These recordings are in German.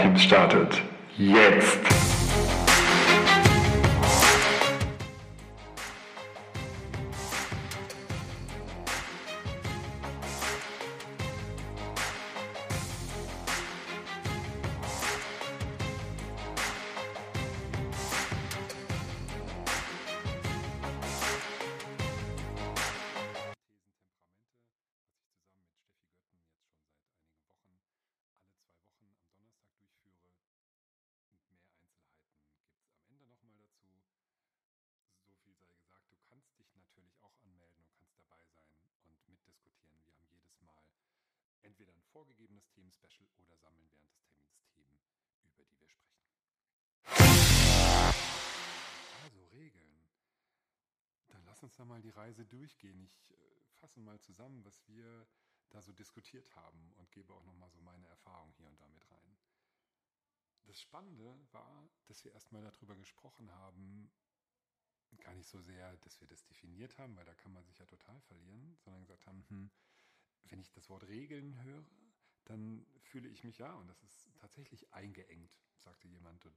Powerteams startet. Jetzt! Lass uns da mal die Reise durchgehen. Ich äh, fasse mal zusammen, was wir da so diskutiert haben und gebe auch nochmal so meine Erfahrung hier und da mit rein. Das Spannende war, dass wir erstmal darüber gesprochen haben, gar nicht so sehr, dass wir das definiert haben, weil da kann man sich ja total verlieren, sondern gesagt haben, hm, wenn ich das Wort Regeln höre, dann fühle ich mich ja, und das ist tatsächlich eingeengt, sagte jemand. Und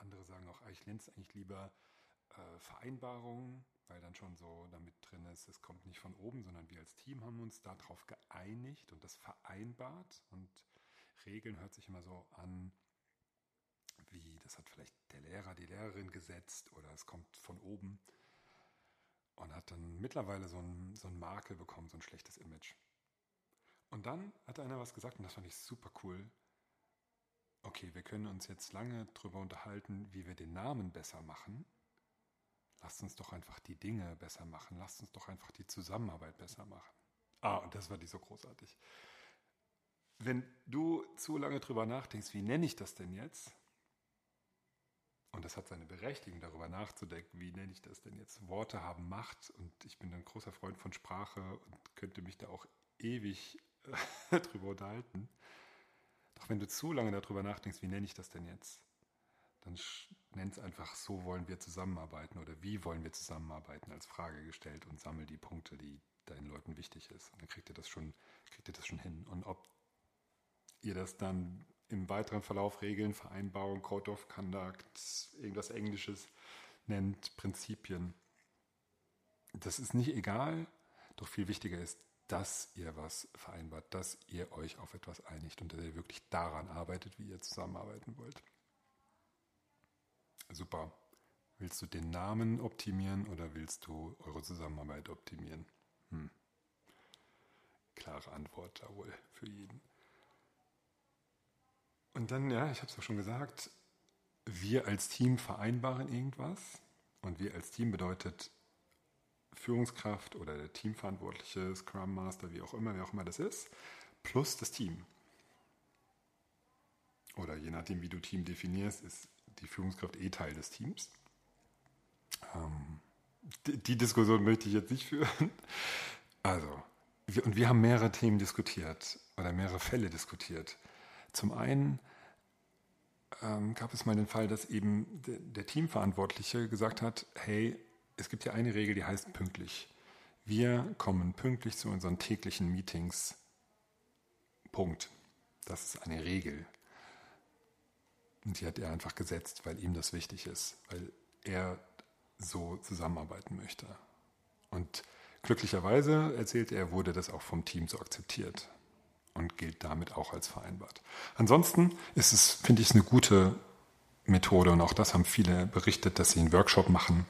andere sagen auch, ah, ich nenne es eigentlich lieber äh, Vereinbarungen, weil dann schon so damit drin ist, es kommt nicht von oben, sondern wir als Team haben uns darauf geeinigt und das vereinbart. Und Regeln hört sich immer so an, wie das hat vielleicht der Lehrer, die Lehrerin gesetzt oder es kommt von oben und hat dann mittlerweile so ein, so ein Makel bekommen, so ein schlechtes Image. Und dann hat einer was gesagt und das fand ich super cool. Okay, wir können uns jetzt lange darüber unterhalten, wie wir den Namen besser machen. Lasst uns doch einfach die Dinge besser machen. Lasst uns doch einfach die Zusammenarbeit besser machen. Ah, und das war die so großartig. Wenn du zu lange drüber nachdenkst, wie nenne ich das denn jetzt? Und das hat seine Berechtigung, darüber nachzudenken, wie nenne ich das denn jetzt? Worte haben Macht und ich bin ein großer Freund von Sprache und könnte mich da auch ewig drüber unterhalten. Doch wenn du zu lange darüber nachdenkst, wie nenne ich das denn jetzt? Dann nenn es einfach, so wollen wir zusammenarbeiten oder wie wollen wir zusammenarbeiten als Frage gestellt und sammel die Punkte, die deinen Leuten wichtig ist. Und dann kriegt ihr das schon, kriegt ihr das schon hin. Und ob ihr das dann im weiteren Verlauf Regeln, Vereinbarung, Code of Conduct, irgendwas Englisches nennt, Prinzipien. Das ist nicht egal, doch viel wichtiger ist, dass ihr was vereinbart, dass ihr euch auf etwas einigt und dass ihr wirklich daran arbeitet, wie ihr zusammenarbeiten wollt. Super. Willst du den Namen optimieren oder willst du eure Zusammenarbeit optimieren? Hm. Klare Antwort da wohl für jeden. Und dann, ja, ich habe es auch schon gesagt, wir als Team vereinbaren irgendwas. Und wir als Team bedeutet Führungskraft oder der Teamverantwortliche, Scrum Master, wie auch immer, wer auch immer das ist, plus das Team. Oder je nachdem, wie du Team definierst, ist die Führungskraft eh Teil des Teams. Ähm, die, die Diskussion möchte ich jetzt nicht führen. Also, wir, und wir haben mehrere Themen diskutiert oder mehrere Fälle diskutiert. Zum einen ähm, gab es mal den Fall, dass eben der, der Teamverantwortliche gesagt hat, hey, es gibt ja eine Regel, die heißt pünktlich. Wir kommen pünktlich zu unseren täglichen Meetings. Punkt. Das ist eine Regel. Und die hat er einfach gesetzt, weil ihm das wichtig ist, weil er so zusammenarbeiten möchte. Und glücklicherweise, erzählt er, wurde das auch vom Team so akzeptiert und gilt damit auch als vereinbart. Ansonsten ist es, finde ich, eine gute Methode und auch das haben viele berichtet, dass sie einen Workshop machen,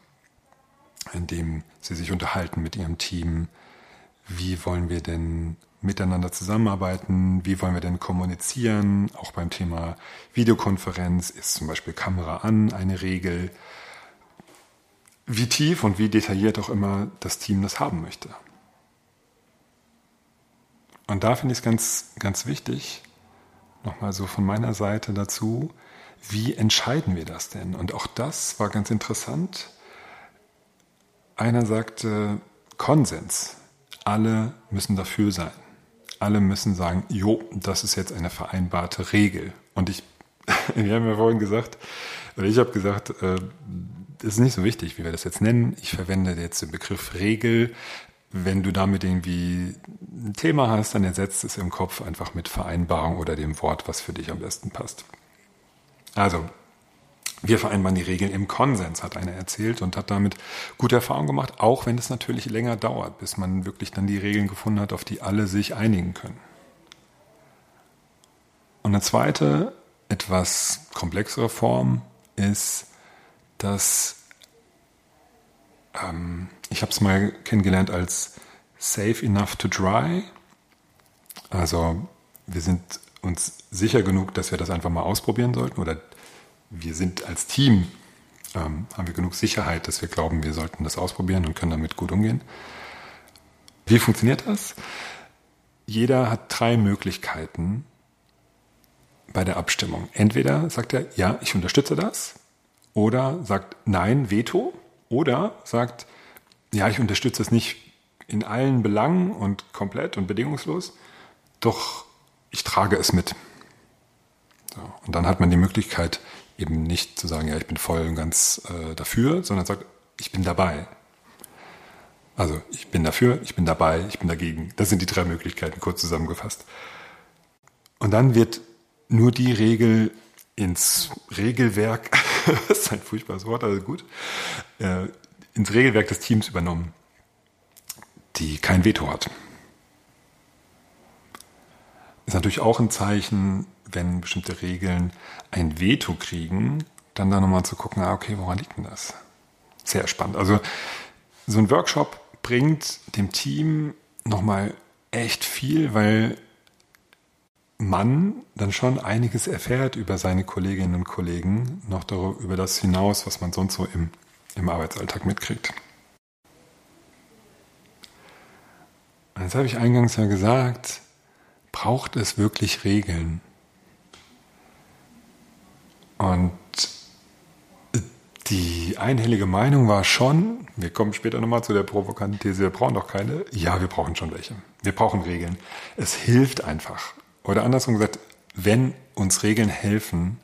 in dem sie sich unterhalten mit ihrem Team. Wie wollen wir denn miteinander zusammenarbeiten? Wie wollen wir denn kommunizieren? Auch beim Thema Videokonferenz ist zum Beispiel Kamera an eine Regel. Wie tief und wie detailliert auch immer das Team das haben möchte. Und da finde ich es ganz, ganz wichtig, nochmal so von meiner Seite dazu, wie entscheiden wir das denn? Und auch das war ganz interessant. Einer sagte Konsens. Alle müssen dafür sein. Alle müssen sagen, jo, das ist jetzt eine vereinbarte Regel. Und ich, wir haben ja vorhin gesagt, oder ich habe gesagt, äh, das ist nicht so wichtig, wie wir das jetzt nennen. Ich verwende jetzt den Begriff Regel, wenn du damit irgendwie ein Thema hast, dann ersetzt es im Kopf einfach mit Vereinbarung oder dem Wort, was für dich am besten passt. Also, wir vereinbaren die Regeln im Konsens, hat einer erzählt und hat damit gute Erfahrungen gemacht, auch wenn es natürlich länger dauert, bis man wirklich dann die Regeln gefunden hat, auf die alle sich einigen können. Und eine zweite, etwas komplexere Form ist, dass ähm, ich habe es mal kennengelernt als safe enough to dry. Also wir sind uns sicher genug, dass wir das einfach mal ausprobieren sollten oder wir sind als Team, ähm, haben wir genug Sicherheit, dass wir glauben, wir sollten das ausprobieren und können damit gut umgehen. Wie funktioniert das? Jeder hat drei Möglichkeiten bei der Abstimmung. Entweder sagt er, ja, ich unterstütze das, oder sagt nein, Veto, oder sagt, ja, ich unterstütze es nicht in allen Belangen und komplett und bedingungslos, doch ich trage es mit. So, und dann hat man die Möglichkeit, eben nicht zu sagen, ja, ich bin voll und ganz äh, dafür, sondern sagt, ich bin dabei. Also ich bin dafür, ich bin dabei, ich bin dagegen. Das sind die drei Möglichkeiten, kurz zusammengefasst. Und dann wird nur die Regel ins Regelwerk, das ist ein furchtbares Wort, also gut, äh, ins Regelwerk des Teams übernommen, die kein Veto hat. Ist natürlich auch ein Zeichen, wenn bestimmte Regeln ein Veto kriegen, dann da nochmal zu gucken, ah, okay, woran liegt denn das? Sehr spannend. Also so ein Workshop bringt dem Team nochmal echt viel, weil man dann schon einiges erfährt über seine Kolleginnen und Kollegen, noch darüber, über das hinaus, was man sonst so im, im Arbeitsalltag mitkriegt. Jetzt habe ich eingangs ja gesagt, braucht es wirklich Regeln? Und die einhellige Meinung war schon, wir kommen später nochmal zu der provokanten These, wir brauchen doch keine. Ja, wir brauchen schon welche. Wir brauchen Regeln. Es hilft einfach. Oder andersrum gesagt, wenn uns Regeln helfen,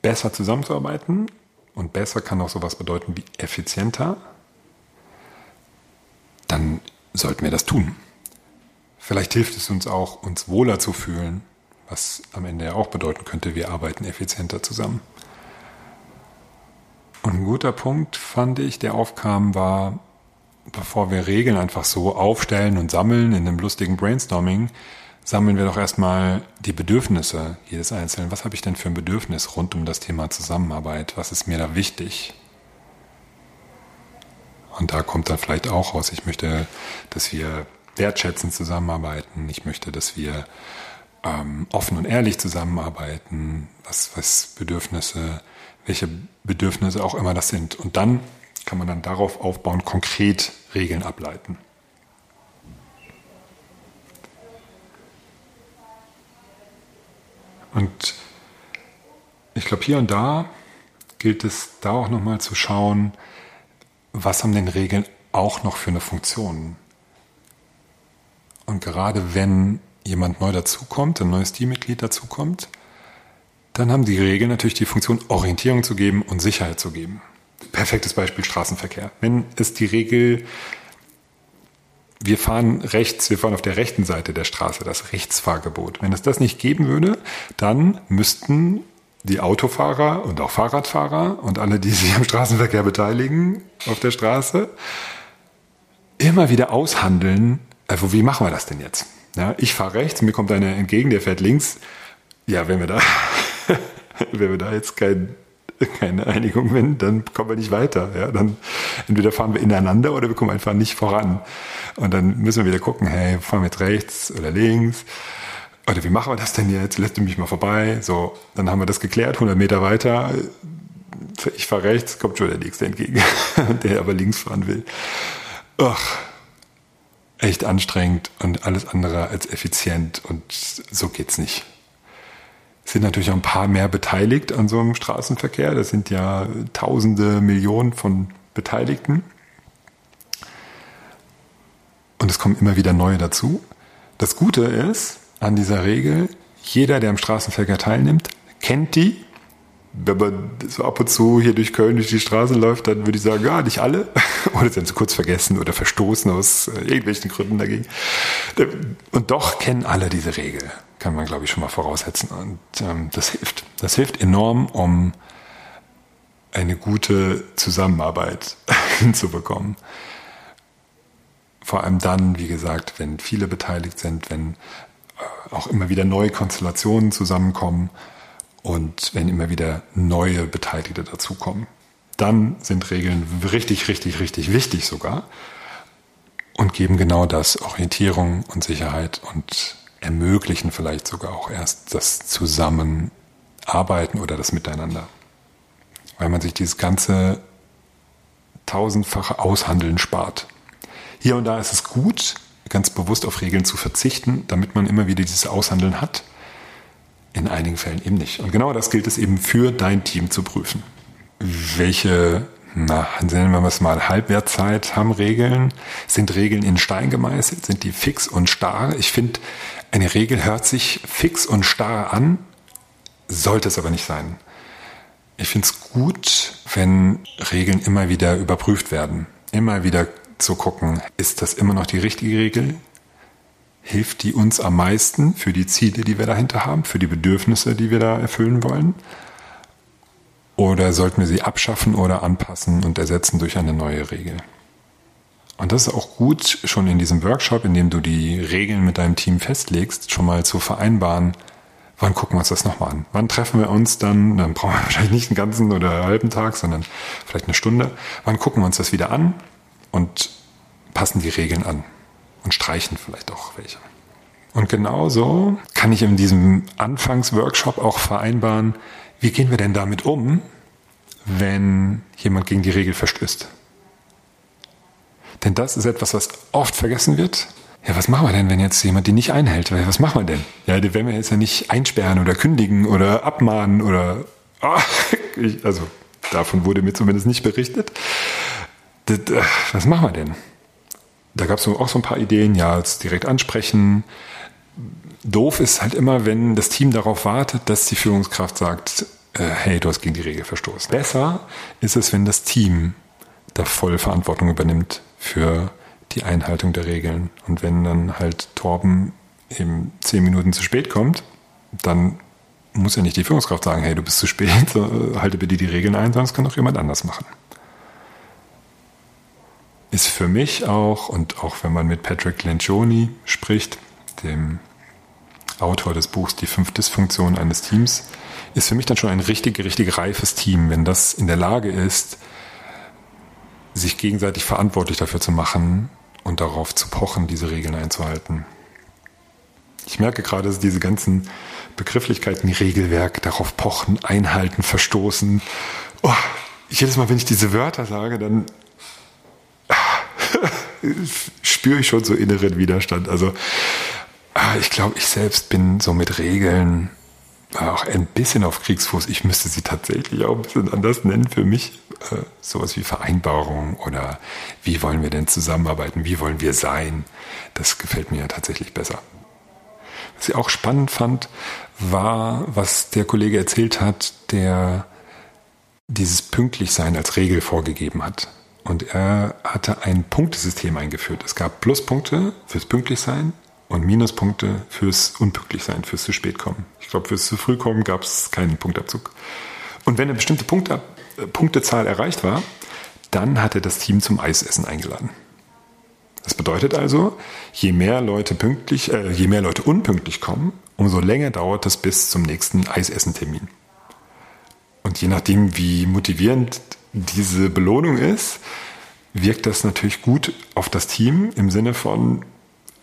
besser zusammenzuarbeiten, und besser kann auch sowas bedeuten wie effizienter, dann sollten wir das tun. Vielleicht hilft es uns auch, uns wohler zu fühlen, was am Ende ja auch bedeuten könnte, wir arbeiten effizienter zusammen. Und ein guter Punkt fand ich, der aufkam, war, bevor wir Regeln einfach so aufstellen und sammeln in einem lustigen Brainstorming, sammeln wir doch erstmal die Bedürfnisse jedes Einzelnen. Was habe ich denn für ein Bedürfnis rund um das Thema Zusammenarbeit? Was ist mir da wichtig? Und da kommt dann vielleicht auch raus, ich möchte, dass wir wertschätzend zusammenarbeiten. Ich möchte, dass wir ähm, offen und ehrlich zusammenarbeiten. Was, was Bedürfnisse, welche Bedürfnisse auch immer das sind. Und dann kann man dann darauf aufbauen, konkret Regeln ableiten. Und ich glaube, hier und da gilt es da auch nochmal zu schauen, was haben denn Regeln auch noch für eine Funktion? Und gerade wenn jemand neu dazukommt, ein neues Teammitglied dazukommt, dann haben die Regeln natürlich die Funktion, Orientierung zu geben und Sicherheit zu geben. Perfektes Beispiel Straßenverkehr. Wenn es die Regel wir fahren rechts, wir fahren auf der rechten Seite der Straße, das Rechtsfahrgebot. Wenn es das nicht geben würde, dann müssten die Autofahrer und auch Fahrradfahrer und alle, die sich am Straßenverkehr beteiligen auf der Straße, immer wieder aushandeln, also wie machen wir das denn jetzt? Ja, ich fahre rechts, mir kommt einer entgegen, der fährt links. Ja, wenn wir da, wenn wir da jetzt kein keine Einigung finden, dann kommen wir nicht weiter. Ja, dann entweder fahren wir ineinander oder wir kommen einfach nicht voran. Und dann müssen wir wieder gucken, hey, fahren wir jetzt rechts oder links? Oder wie machen wir das denn jetzt? Lässt du mich mal vorbei? So, dann haben wir das geklärt, 100 Meter weiter. Ich fahre rechts, kommt schon der Nächste entgegen, der aber links fahren will. Ach, echt anstrengend und alles andere als effizient und so geht's nicht sind natürlich auch ein paar mehr beteiligt an so einem Straßenverkehr. Das sind ja Tausende, Millionen von Beteiligten. Und es kommen immer wieder neue dazu. Das Gute ist an dieser Regel, jeder, der am Straßenverkehr teilnimmt, kennt die wenn man so ab und zu hier durch Köln durch die Straße läuft, dann würde ich sagen, ja, nicht alle. Oder sind sie kurz vergessen oder verstoßen aus äh, irgendwelchen Gründen dagegen. Und doch kennen alle diese Regel, kann man, glaube ich, schon mal voraussetzen. Und ähm, das hilft. Das hilft enorm, um eine gute Zusammenarbeit hinzubekommen. Vor allem dann, wie gesagt, wenn viele beteiligt sind, wenn äh, auch immer wieder neue Konstellationen zusammenkommen und wenn immer wieder neue Beteiligte dazukommen, dann sind Regeln richtig, richtig, richtig wichtig sogar und geben genau das, Orientierung und Sicherheit und ermöglichen vielleicht sogar auch erst das Zusammenarbeiten oder das Miteinander. Weil man sich dieses ganze tausendfache Aushandeln spart. Hier und da ist es gut, ganz bewusst auf Regeln zu verzichten, damit man immer wieder dieses Aushandeln hat in einigen Fällen eben nicht. Und genau das gilt es eben für dein Team zu prüfen. Welche, na, nennen wir es mal, Halbwertzeit haben Regeln? Sind Regeln in Stein gemeißelt? Sind die fix und starr? Ich finde, eine Regel hört sich fix und starr an, sollte es aber nicht sein. Ich finde es gut, wenn Regeln immer wieder überprüft werden. Immer wieder zu gucken, ist das immer noch die richtige Regel? Hilft die uns am meisten für die Ziele, die wir dahinter haben, für die Bedürfnisse, die wir da erfüllen wollen? Oder sollten wir sie abschaffen oder anpassen und ersetzen durch eine neue Regel? Und das ist auch gut, schon in diesem Workshop, in dem du die Regeln mit deinem Team festlegst, schon mal zu vereinbaren, wann gucken wir uns das nochmal an? Wann treffen wir uns dann? Dann brauchen wir wahrscheinlich nicht einen ganzen oder einen halben Tag, sondern vielleicht eine Stunde. Wann gucken wir uns das wieder an und passen die Regeln an? Und streichen vielleicht auch welche. Und genauso kann ich in diesem Anfangsworkshop auch vereinbaren, wie gehen wir denn damit um, wenn jemand gegen die Regel verstößt. Denn das ist etwas, was oft vergessen wird. Ja, was machen wir denn, wenn jetzt jemand die nicht einhält? Was machen wir denn? Ja, die werden wir jetzt ja nicht einsperren oder kündigen oder abmahnen oder, oh, ich, also davon wurde mir zumindest nicht berichtet. Das, was machen wir denn? Da gab es auch so ein paar Ideen, ja, jetzt direkt ansprechen. Doof ist halt immer, wenn das Team darauf wartet, dass die Führungskraft sagt, äh, hey, du hast gegen die Regel verstoßen. Besser ist es, wenn das Team da voll Verantwortung übernimmt für die Einhaltung der Regeln. Und wenn dann halt Torben eben zehn Minuten zu spät kommt, dann muss ja nicht die Führungskraft sagen, hey, du bist zu spät, halte bitte die Regeln ein, es kann auch jemand anders machen ist für mich auch, und auch wenn man mit Patrick Lencioni spricht, dem Autor des Buchs Die fünf Dysfunktionen eines Teams, ist für mich dann schon ein richtig, richtig reifes Team, wenn das in der Lage ist, sich gegenseitig verantwortlich dafür zu machen und darauf zu pochen, diese Regeln einzuhalten. Ich merke gerade, dass diese ganzen Begrifflichkeiten, Regelwerk, darauf pochen, einhalten, verstoßen. Oh, jedes Mal, wenn ich diese Wörter sage, dann spüre ich schon so inneren Widerstand. Also ah, ich glaube, ich selbst bin so mit Regeln auch ein bisschen auf Kriegsfuß. Ich müsste sie tatsächlich auch ein bisschen anders nennen für mich. Äh, sowas wie Vereinbarung oder wie wollen wir denn zusammenarbeiten, wie wollen wir sein. Das gefällt mir tatsächlich besser. Was ich auch spannend fand, war, was der Kollege erzählt hat, der dieses Pünktlichsein als Regel vorgegeben hat. Und er hatte ein Punktesystem eingeführt. Es gab Pluspunkte fürs Pünktlichsein und Minuspunkte fürs Unpünktlichsein, fürs zu spät kommen. Ich glaube, fürs zu früh kommen gab es keinen Punktabzug. Und wenn eine bestimmte Punkte, äh, Punktezahl erreicht war, dann hat er das Team zum Eisessen eingeladen. Das bedeutet also, je mehr Leute pünktlich, äh, je mehr Leute unpünktlich kommen, umso länger dauert es bis zum nächsten Eisessentermin. Und je nachdem, wie motivierend diese Belohnung ist, wirkt das natürlich gut auf das Team im Sinne von,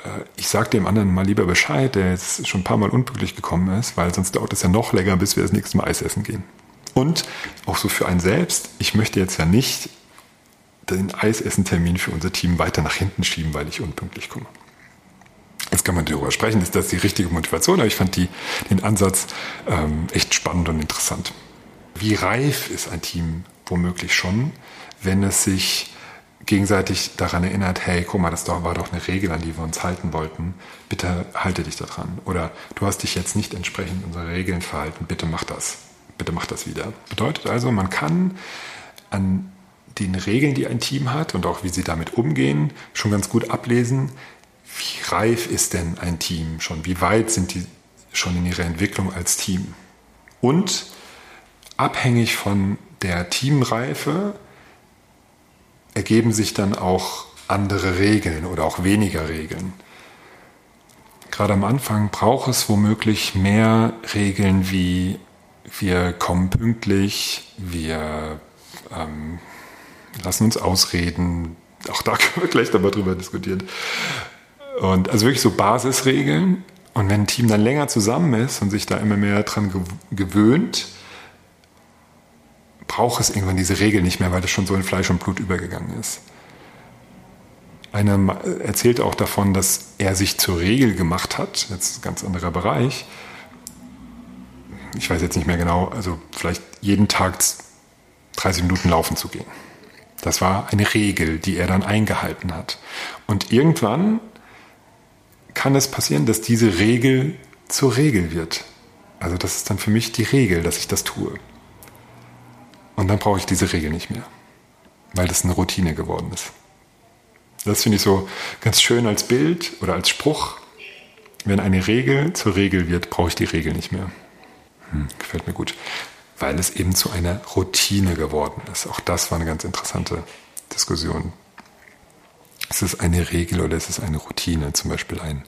äh, ich sage dem anderen mal lieber Bescheid, der jetzt schon ein paar Mal unpünktlich gekommen ist, weil sonst dauert es ja noch länger, bis wir das nächste Mal Eis essen gehen. Und auch so für einen selbst, ich möchte jetzt ja nicht den Eisessentermin für unser Team weiter nach hinten schieben, weil ich unpünktlich komme. Jetzt kann man darüber sprechen, ist das die richtige Motivation, aber ich fand die, den Ansatz ähm, echt spannend und interessant. Wie reif ist ein Team womöglich schon, wenn es sich gegenseitig daran erinnert, hey, guck mal, das war doch eine Regel, an die wir uns halten wollten. Bitte halte dich daran. Oder du hast dich jetzt nicht entsprechend unserer Regeln verhalten, bitte mach das. bitte mach das wieder. Bedeutet also, man kann an den Regeln, die ein Team hat und auch wie sie damit umgehen, schon ganz gut ablesen, wie reif ist denn ein Team schon, wie weit sind die schon in ihrer Entwicklung als Team. Und abhängig von der Teamreife ergeben sich dann auch andere Regeln oder auch weniger Regeln. Gerade am Anfang braucht es womöglich mehr Regeln wie wir kommen pünktlich, wir ähm, lassen uns ausreden. Auch da können wir gleich nochmal drüber diskutieren. Und also wirklich so Basisregeln. Und wenn ein Team dann länger zusammen ist und sich da immer mehr dran gewöhnt, braucht es irgendwann diese Regel nicht mehr, weil das schon so in Fleisch und Blut übergegangen ist. Einer erzählt auch davon, dass er sich zur Regel gemacht hat, jetzt ein ganz anderer Bereich. Ich weiß jetzt nicht mehr genau, also vielleicht jeden Tag 30 Minuten laufen zu gehen. Das war eine Regel, die er dann eingehalten hat. Und irgendwann kann es passieren, dass diese Regel zur Regel wird. Also das ist dann für mich die Regel, dass ich das tue. Und dann brauche ich diese Regel nicht mehr, weil das eine Routine geworden ist. Das finde ich so ganz schön als Bild oder als Spruch. Wenn eine Regel zur Regel wird, brauche ich die Regel nicht mehr. Hm, gefällt mir gut. Weil es eben zu einer Routine geworden ist. Auch das war eine ganz interessante Diskussion. Ist es eine Regel oder ist es eine Routine? Zum Beispiel ein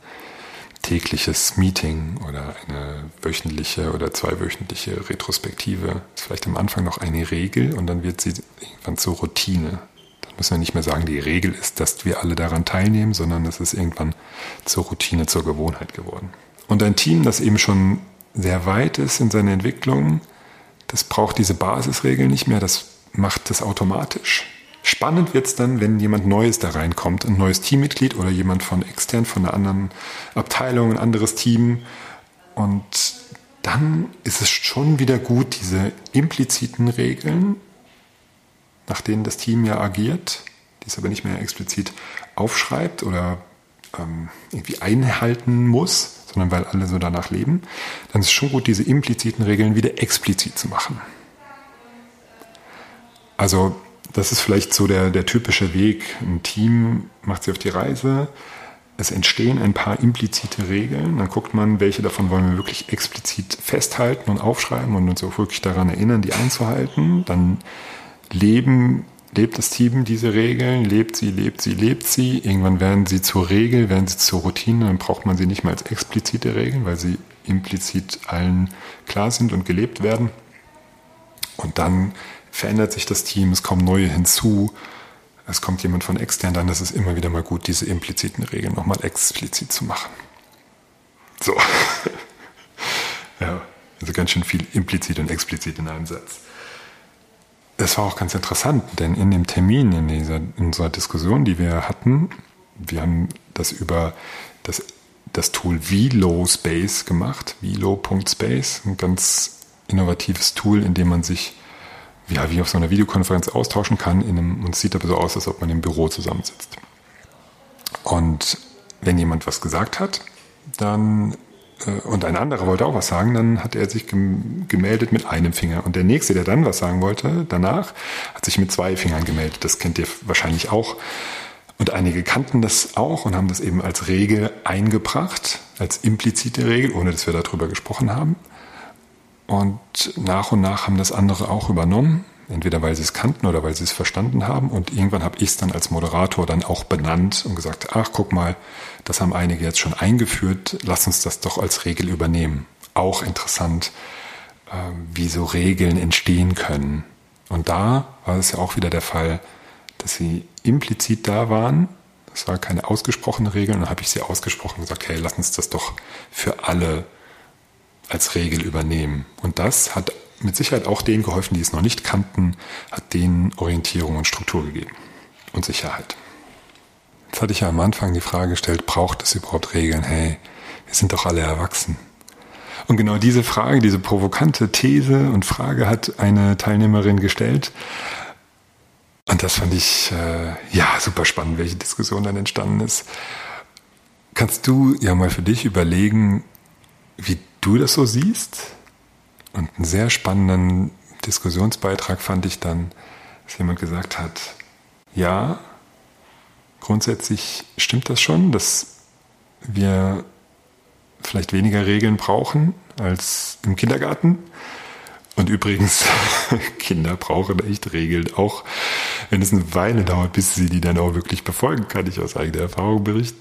tägliches Meeting oder eine wöchentliche oder zweiwöchentliche Retrospektive ist vielleicht am Anfang noch eine Regel und dann wird sie irgendwann zur Routine. Dann müssen wir nicht mehr sagen, die Regel ist, dass wir alle daran teilnehmen, sondern es ist irgendwann zur Routine, zur Gewohnheit geworden. Und ein Team, das eben schon sehr weit ist in seiner Entwicklung, das braucht diese Basisregeln nicht mehr, das macht das automatisch. Spannend wird es dann, wenn jemand Neues da reinkommt, ein neues Teammitglied oder jemand von extern, von einer anderen Abteilung, ein anderes Team. Und dann ist es schon wieder gut, diese impliziten Regeln, nach denen das Team ja agiert, die es aber nicht mehr explizit aufschreibt oder ähm, irgendwie einhalten muss, sondern weil alle so danach leben, dann ist es schon gut, diese impliziten Regeln wieder explizit zu machen. Also das ist vielleicht so der, der typische Weg. Ein Team macht sich auf die Reise, es entstehen ein paar implizite Regeln, dann guckt man, welche davon wollen wir wirklich explizit festhalten und aufschreiben und uns auch wirklich daran erinnern, die einzuhalten. Dann leben, lebt das Team diese Regeln, lebt sie, lebt sie, lebt sie. Irgendwann werden sie zur Regel, werden sie zur Routine, dann braucht man sie nicht mehr als explizite Regeln, weil sie implizit allen klar sind und gelebt werden. Und dann verändert sich das Team, es kommen neue hinzu, es kommt jemand von extern, dann ist es immer wieder mal gut, diese impliziten Regeln nochmal explizit zu machen. So. ja, also ganz schön viel implizit und explizit in einem Satz. Es war auch ganz interessant, denn in dem Termin, in, dieser, in unserer Diskussion, die wir hatten, wir haben das über das, das Tool Velo Space gemacht, velo.space, ein ganz innovatives Tool, in dem man sich ja, wie auf so einer Videokonferenz austauschen kann. In einem, und es sieht aber so aus, als ob man im Büro zusammensitzt. Und wenn jemand was gesagt hat, dann äh, und ein anderer wollte auch was sagen, dann hat er sich gemeldet mit einem Finger. Und der nächste, der dann was sagen wollte, danach, hat sich mit zwei Fingern gemeldet. Das kennt ihr wahrscheinlich auch. Und einige kannten das auch und haben das eben als Regel eingebracht, als implizite Regel, ohne dass wir darüber gesprochen haben. Und nach und nach haben das andere auch übernommen, entweder weil sie es kannten oder weil sie es verstanden haben. Und irgendwann habe ich es dann als Moderator dann auch benannt und gesagt, ach guck mal, das haben einige jetzt schon eingeführt, lass uns das doch als Regel übernehmen. Auch interessant, ähm, wie so Regeln entstehen können. Und da war es ja auch wieder der Fall, dass sie implizit da waren. Das war keine ausgesprochene Regel. Und dann habe ich sie ausgesprochen und gesagt, hey, lass uns das doch für alle als Regel übernehmen. Und das hat mit Sicherheit auch denen geholfen, die es noch nicht kannten, hat denen Orientierung und Struktur gegeben und Sicherheit. Jetzt hatte ich ja am Anfang die Frage gestellt, braucht es überhaupt Regeln? Hey, wir sind doch alle erwachsen. Und genau diese Frage, diese provokante These und Frage hat eine Teilnehmerin gestellt. Und das fand ich äh, ja super spannend, welche Diskussion dann entstanden ist. Kannst du ja mal für dich überlegen, wie du das so siehst? Und einen sehr spannenden Diskussionsbeitrag fand ich dann, dass jemand gesagt hat, ja, grundsätzlich stimmt das schon, dass wir vielleicht weniger Regeln brauchen als im Kindergarten. Und übrigens, Kinder brauchen echt Regeln, auch wenn es eine Weile dauert, bis sie die dann auch wirklich befolgen, kann ich aus eigener Erfahrung berichten.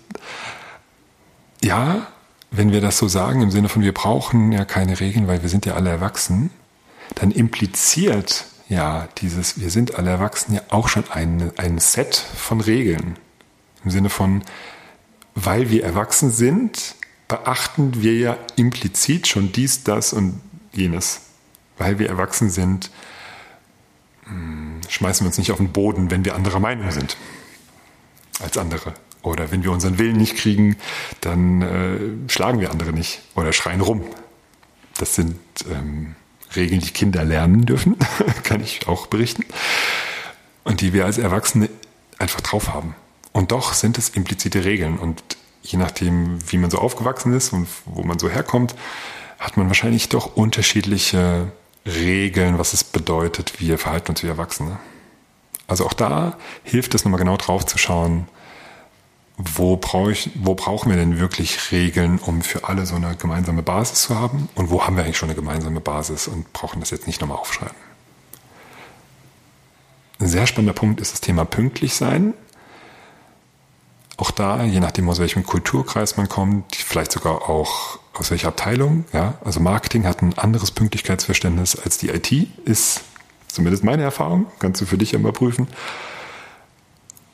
Ja, wenn wir das so sagen, im Sinne von wir brauchen ja keine Regeln, weil wir sind ja alle erwachsen, dann impliziert ja dieses wir sind alle erwachsen ja auch schon ein, ein Set von Regeln. Im Sinne von, weil wir erwachsen sind, beachten wir ja implizit schon dies, das und jenes. Weil wir erwachsen sind, hm, schmeißen wir uns nicht auf den Boden, wenn wir anderer Meinung sind als andere. Oder wenn wir unseren Willen nicht kriegen, dann äh, schlagen wir andere nicht oder schreien rum. Das sind ähm, Regeln, die Kinder lernen dürfen, kann ich auch berichten. Und die wir als Erwachsene einfach drauf haben. Und doch sind es implizite Regeln. Und je nachdem, wie man so aufgewachsen ist und wo man so herkommt, hat man wahrscheinlich doch unterschiedliche Regeln, was es bedeutet, wir verhalten uns wie Erwachsene. Also auch da hilft es nochmal genau drauf zu schauen, wo, brauch wo brauchen wir denn wirklich Regeln, um für alle so eine gemeinsame Basis zu haben? Und wo haben wir eigentlich schon eine gemeinsame Basis und brauchen das jetzt nicht nochmal aufschreiben? Ein sehr spannender Punkt ist das Thema pünktlich sein. Auch da, je nachdem aus welchem Kulturkreis man kommt, vielleicht sogar auch aus welcher Abteilung, ja, also Marketing hat ein anderes Pünktlichkeitsverständnis als die IT, ist zumindest meine Erfahrung, kannst du für dich immer prüfen.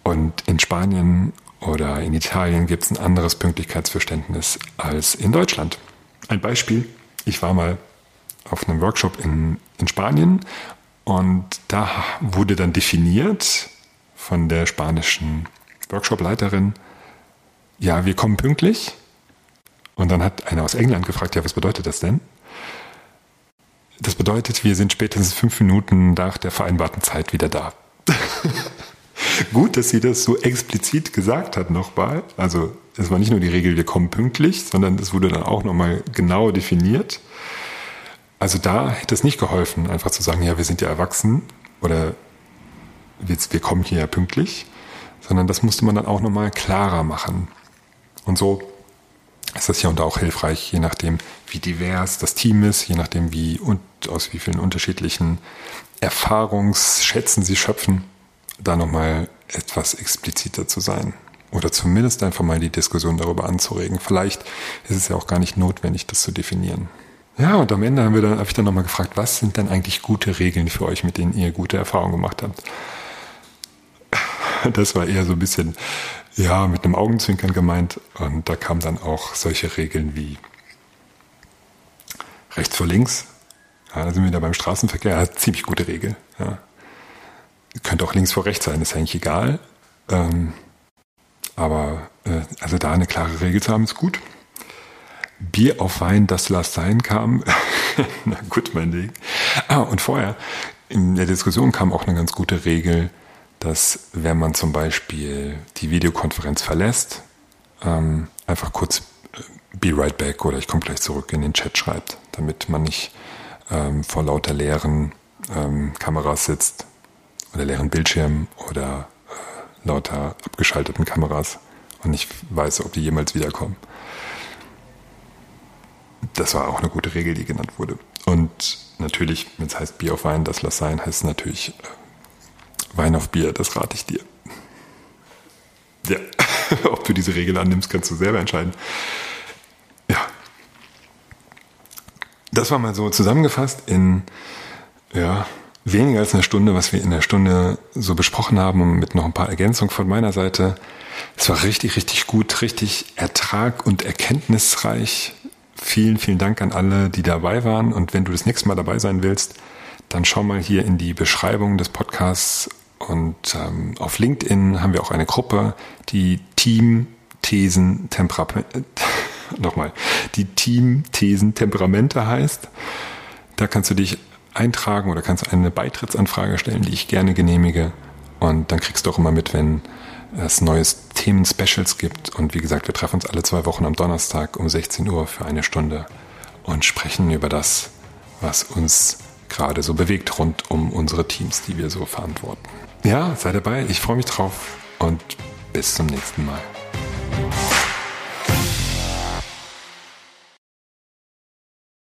Und in Spanien oder in Italien gibt es ein anderes Pünktlichkeitsverständnis als in Deutschland. Ein Beispiel, ich war mal auf einem Workshop in, in Spanien und da wurde dann definiert von der spanischen Workshopleiterin, ja, wir kommen pünktlich. Und dann hat einer aus England gefragt, ja, was bedeutet das denn? Das bedeutet, wir sind spätestens fünf Minuten nach der vereinbarten Zeit wieder da. Gut, dass sie das so explizit gesagt hat nochmal. Also es war nicht nur die Regel, wir kommen pünktlich, sondern es wurde dann auch nochmal genau definiert. Also da hätte es nicht geholfen, einfach zu sagen, ja, wir sind ja erwachsen oder wir, wir kommen hier ja pünktlich, sondern das musste man dann auch nochmal klarer machen. Und so ist das hier und da auch hilfreich, je nachdem, wie divers das Team ist, je nachdem, wie und aus wie vielen unterschiedlichen Erfahrungsschätzen sie schöpfen, da nochmal etwas expliziter zu sein. Oder zumindest einfach mal die Diskussion darüber anzuregen. Vielleicht ist es ja auch gar nicht notwendig, das zu definieren. Ja, und am Ende habe ich dann nochmal gefragt, was sind denn eigentlich gute Regeln für euch, mit denen ihr gute Erfahrungen gemacht habt? Das war eher so ein bisschen, ja, mit einem Augenzwinkern gemeint. Und da kamen dann auch solche Regeln wie rechts vor links. Ja, da sind wir da beim Straßenverkehr. Ja, ziemlich gute Regel. Ja. Könnte auch links vor rechts sein, ist eigentlich egal. Ähm, aber äh, also da eine klare Regel zu haben, ist gut. Bier auf Wein, das Last sein kam. Na gut, mein Ding. Ah, und vorher, in der Diskussion kam auch eine ganz gute Regel, dass wenn man zum Beispiel die Videokonferenz verlässt, ähm, einfach kurz äh, be right back oder ich komme gleich zurück in den Chat schreibt, damit man nicht ähm, vor lauter leeren ähm, Kameras sitzt oder leeren Bildschirmen oder äh, lauter abgeschalteten Kameras und nicht weiß, ob die jemals wiederkommen. Das war auch eine gute Regel, die genannt wurde. Und natürlich, wenn es heißt Bier auf Wein, das lass sein, heißt natürlich äh, Wein auf Bier, das rate ich dir. Ja, ob du diese Regel annimmst, kannst du selber entscheiden. Ja. Das war mal so zusammengefasst in ja, weniger als einer Stunde, was wir in der Stunde so besprochen haben mit noch ein paar Ergänzungen von meiner Seite. Es war richtig, richtig gut, richtig ertrag- und erkenntnisreich. Vielen, vielen Dank an alle, die dabei waren. Und wenn du das nächste Mal dabei sein willst, dann schau mal hier in die Beschreibung des Podcasts und ähm, auf LinkedIn haben wir auch eine Gruppe, die Team Thesen Temperamente, nochmal, die Team Thesen Temperamente heißt. Da kannst du dich eintragen oder kannst eine Beitrittsanfrage stellen, die ich gerne genehmige. Und dann kriegst du auch immer mit, wenn es neues Themen-Specials gibt. Und wie gesagt, wir treffen uns alle zwei Wochen am Donnerstag um 16 Uhr für eine Stunde und sprechen über das, was uns gerade so bewegt rund um unsere Teams, die wir so verantworten. Ja, sei dabei, ich freue mich drauf und bis zum nächsten Mal.